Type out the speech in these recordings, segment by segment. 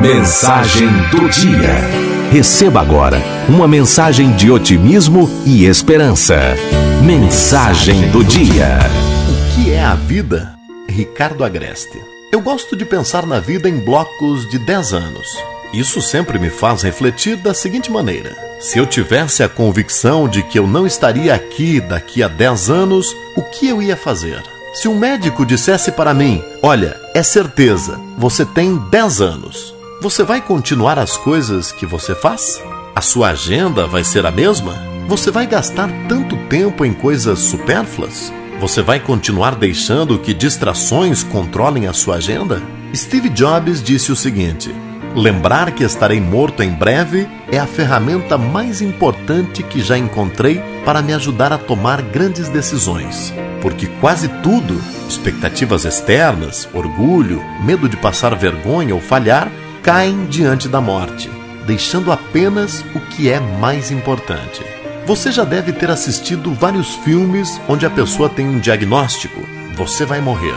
Mensagem do dia. Receba agora uma mensagem de otimismo e esperança. Mensagem do dia. O que é a vida? Ricardo Agreste. Eu gosto de pensar na vida em blocos de 10 anos. Isso sempre me faz refletir da seguinte maneira: se eu tivesse a convicção de que eu não estaria aqui daqui a 10 anos, o que eu ia fazer? Se um médico dissesse para mim: Olha, é certeza, você tem 10 anos, você vai continuar as coisas que você faz? A sua agenda vai ser a mesma? Você vai gastar tanto tempo em coisas supérfluas? Você vai continuar deixando que distrações controlem a sua agenda? Steve Jobs disse o seguinte: Lembrar que estarei morto em breve é a ferramenta mais importante que já encontrei para me ajudar a tomar grandes decisões. Porque quase tudo, expectativas externas, orgulho, medo de passar vergonha ou falhar, caem diante da morte, deixando apenas o que é mais importante. Você já deve ter assistido vários filmes onde a pessoa tem um diagnóstico: você vai morrer.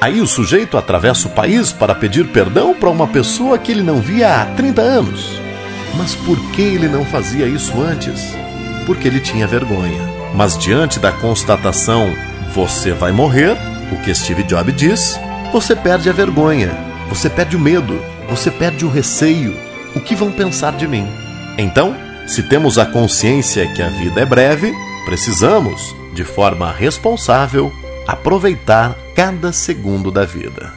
Aí o sujeito atravessa o país para pedir perdão para uma pessoa que ele não via há 30 anos. Mas por que ele não fazia isso antes? Porque ele tinha vergonha. Mas diante da constatação, você vai morrer, o que Steve Jobs diz, você perde a vergonha, você perde o medo, você perde o receio. O que vão pensar de mim? Então, se temos a consciência que a vida é breve, precisamos, de forma responsável, aproveitar cada segundo da vida.